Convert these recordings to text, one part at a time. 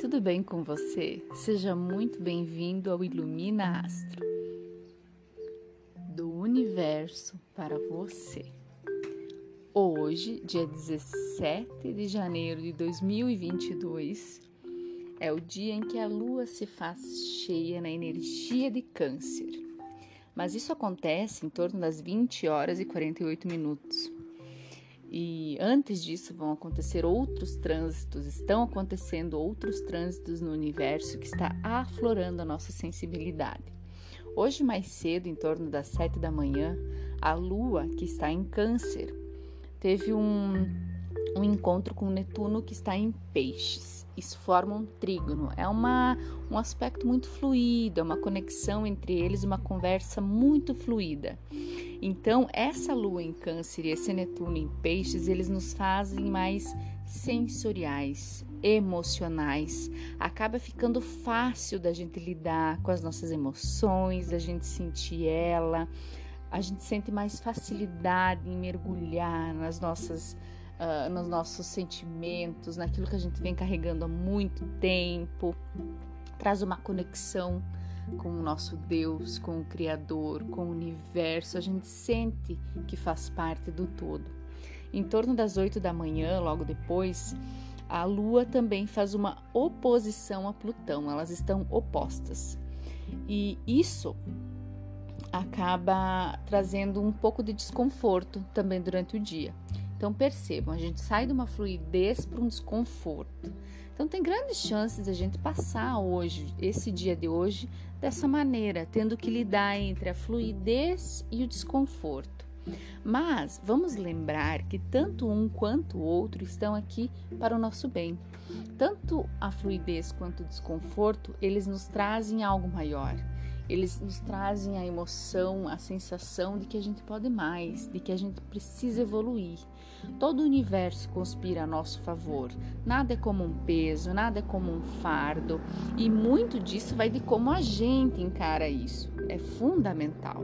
tudo bem com você? Seja muito bem-vindo ao Ilumina Astro do universo para você. Hoje, dia 17 de janeiro de 2022, é o dia em que a lua se faz cheia na energia de Câncer. Mas isso acontece em torno das 20 horas e 48 minutos. E antes disso vão acontecer outros trânsitos, estão acontecendo outros trânsitos no universo que está aflorando a nossa sensibilidade. Hoje, mais cedo, em torno das sete da manhã, a Lua, que está em Câncer, teve um, um encontro com Netuno que está em Peixes isso forma um trígono. É uma, um aspecto muito fluido, é uma conexão entre eles, uma conversa muito fluida. Então, essa lua em Câncer e esse Netuno em Peixes, eles nos fazem mais sensoriais, emocionais. Acaba ficando fácil da gente lidar com as nossas emoções, da gente sentir ela. A gente sente mais facilidade em mergulhar nas nossas uh, nos nossos sentimentos, naquilo que a gente vem carregando há muito tempo, traz uma conexão com o nosso Deus, com o Criador, com o universo. A gente sente que faz parte do todo. Em torno das oito da manhã, logo depois, a Lua também faz uma oposição a Plutão, elas estão opostas. E isso acaba trazendo um pouco de desconforto também durante o dia. Então percebam, a gente sai de uma fluidez para um desconforto. Então tem grandes chances de a gente passar hoje, esse dia de hoje, dessa maneira, tendo que lidar entre a fluidez e o desconforto. Mas vamos lembrar que tanto um quanto o outro estão aqui para o nosso bem. Tanto a fluidez quanto o desconforto, eles nos trazem algo maior. Eles nos trazem a emoção, a sensação de que a gente pode mais, de que a gente precisa evoluir. Todo o universo conspira a nosso favor. Nada é como um peso, nada é como um fardo, e muito disso vai de como a gente encara isso. É fundamental.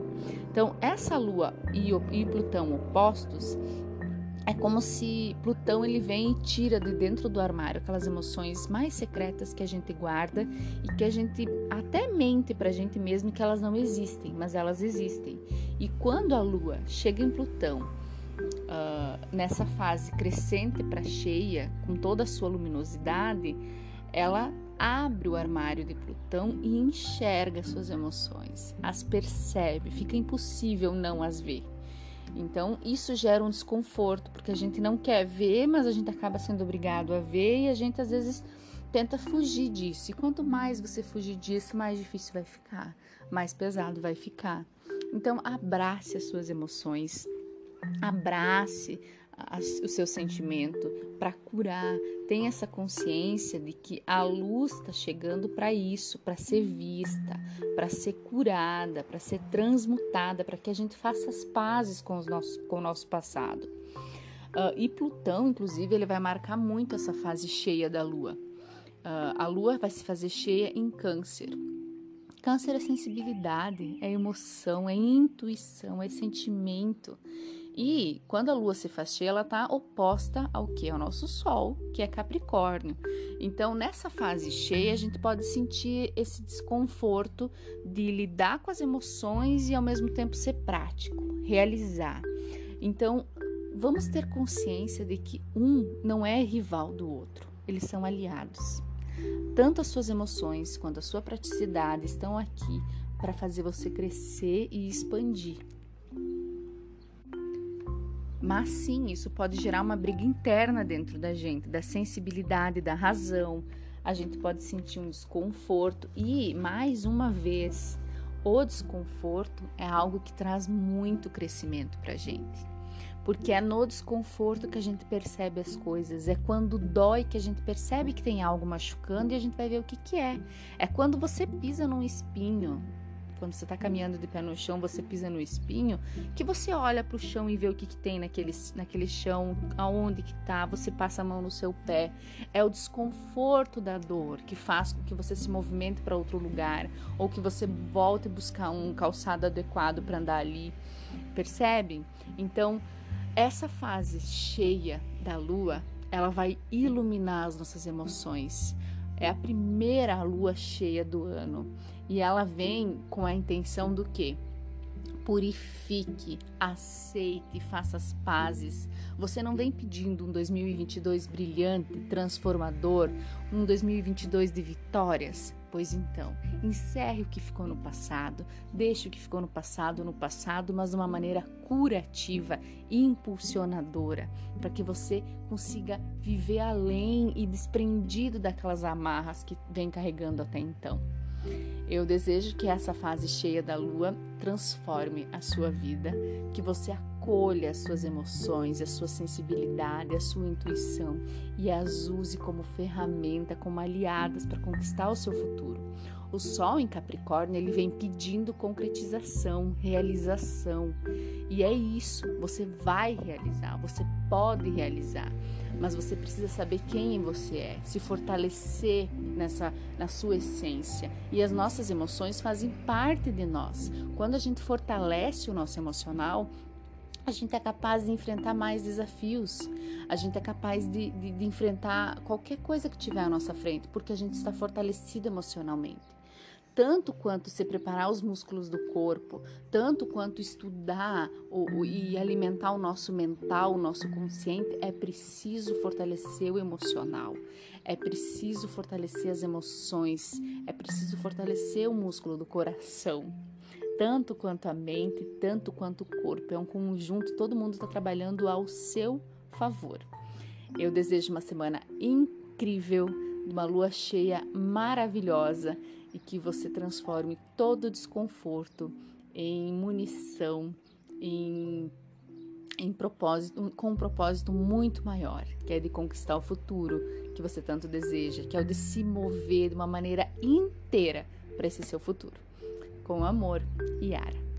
Então, essa Lua e, e Plutão opostos é como se Plutão ele vem e tira de dentro do armário aquelas emoções mais secretas que a gente guarda e que a gente até mente para a gente mesmo que elas não existem, mas elas existem. E quando a Lua chega em Plutão uh, nessa fase crescente para cheia, com toda a sua luminosidade, ela abre o armário de Plutão e enxerga suas emoções, as percebe, fica impossível não as ver. Então, isso gera um desconforto, porque a gente não quer ver, mas a gente acaba sendo obrigado a ver e a gente às vezes tenta fugir disso. E quanto mais você fugir disso, mais difícil vai ficar, mais pesado vai ficar. Então, abrace as suas emoções, abrace o seu sentimento para curar. Tenha essa consciência de que a luz está chegando para isso, para ser vista, para ser curada, para ser transmutada, para que a gente faça as pazes com, os nossos, com o nosso passado. Uh, e Plutão, inclusive, ele vai marcar muito essa fase cheia da Lua. Uh, a Lua vai se fazer cheia em Câncer. Câncer é sensibilidade, é emoção, é intuição, é sentimento. E quando a lua se faz cheia, ela está oposta ao que? Ao nosso Sol, que é Capricórnio. Então, nessa fase cheia, a gente pode sentir esse desconforto de lidar com as emoções e ao mesmo tempo ser prático, realizar. Então, vamos ter consciência de que um não é rival do outro, eles são aliados. Tanto as suas emoções quanto a sua praticidade estão aqui para fazer você crescer e expandir. Mas sim, isso pode gerar uma briga interna dentro da gente, da sensibilidade, da razão. A gente pode sentir um desconforto e, mais uma vez, o desconforto é algo que traz muito crescimento para a gente. Porque é no desconforto que a gente percebe as coisas, é quando dói que a gente percebe que tem algo machucando e a gente vai ver o que, que é. É quando você pisa num espinho, quando você está caminhando de pé no chão, você pisa no espinho, que você olha para o chão e vê o que, que tem naquele, naquele chão, aonde que tá, você passa a mão no seu pé. É o desconforto da dor que faz com que você se movimente para outro lugar ou que você volte buscar um calçado adequado para andar ali. Percebe? Então, essa fase cheia da lua, ela vai iluminar as nossas emoções É a primeira lua cheia do ano e ela vem com a intenção do quê? Purifique, aceite, faça as pazes. Você não vem pedindo um 2022 brilhante, transformador, um 2022 de vitórias. Pois então, encerre o que ficou no passado, deixe o que ficou no passado no passado, mas de uma maneira curativa e impulsionadora, para que você consiga viver além e desprendido daquelas amarras que vem carregando até então. Eu desejo que essa fase cheia da lua transforme a sua vida, que você acolha as suas emoções, a sua sensibilidade, a sua intuição e as use como ferramenta, como aliadas para conquistar o seu futuro. O Sol em Capricórnio ele vem pedindo concretização, realização. E é isso, você vai realizar, você pode realizar, mas você precisa saber quem você é, se fortalecer nessa na sua essência. E as nossas emoções fazem parte de nós. Quando a gente fortalece o nosso emocional, a gente é capaz de enfrentar mais desafios, a gente é capaz de, de, de, enfrentar qualquer coisa que tiver à nossa frente, porque a gente está fortalecido emocionalmente tanto quanto se preparar os músculos do corpo, tanto quanto estudar e alimentar o nosso mental, o nosso consciente, é preciso fortalecer o emocional, é preciso fortalecer as emoções, é preciso fortalecer o músculo do coração. Tanto quanto a mente, tanto quanto o corpo. É um conjunto, todo mundo está trabalhando ao seu favor. Eu desejo uma semana incrível, uma lua cheia maravilhosa e que você transforme todo desconforto em munição, em, em propósito, com um propósito muito maior, que é de conquistar o futuro que você tanto deseja, que é o de se mover de uma maneira inteira para esse seu futuro. Com amor, Yara.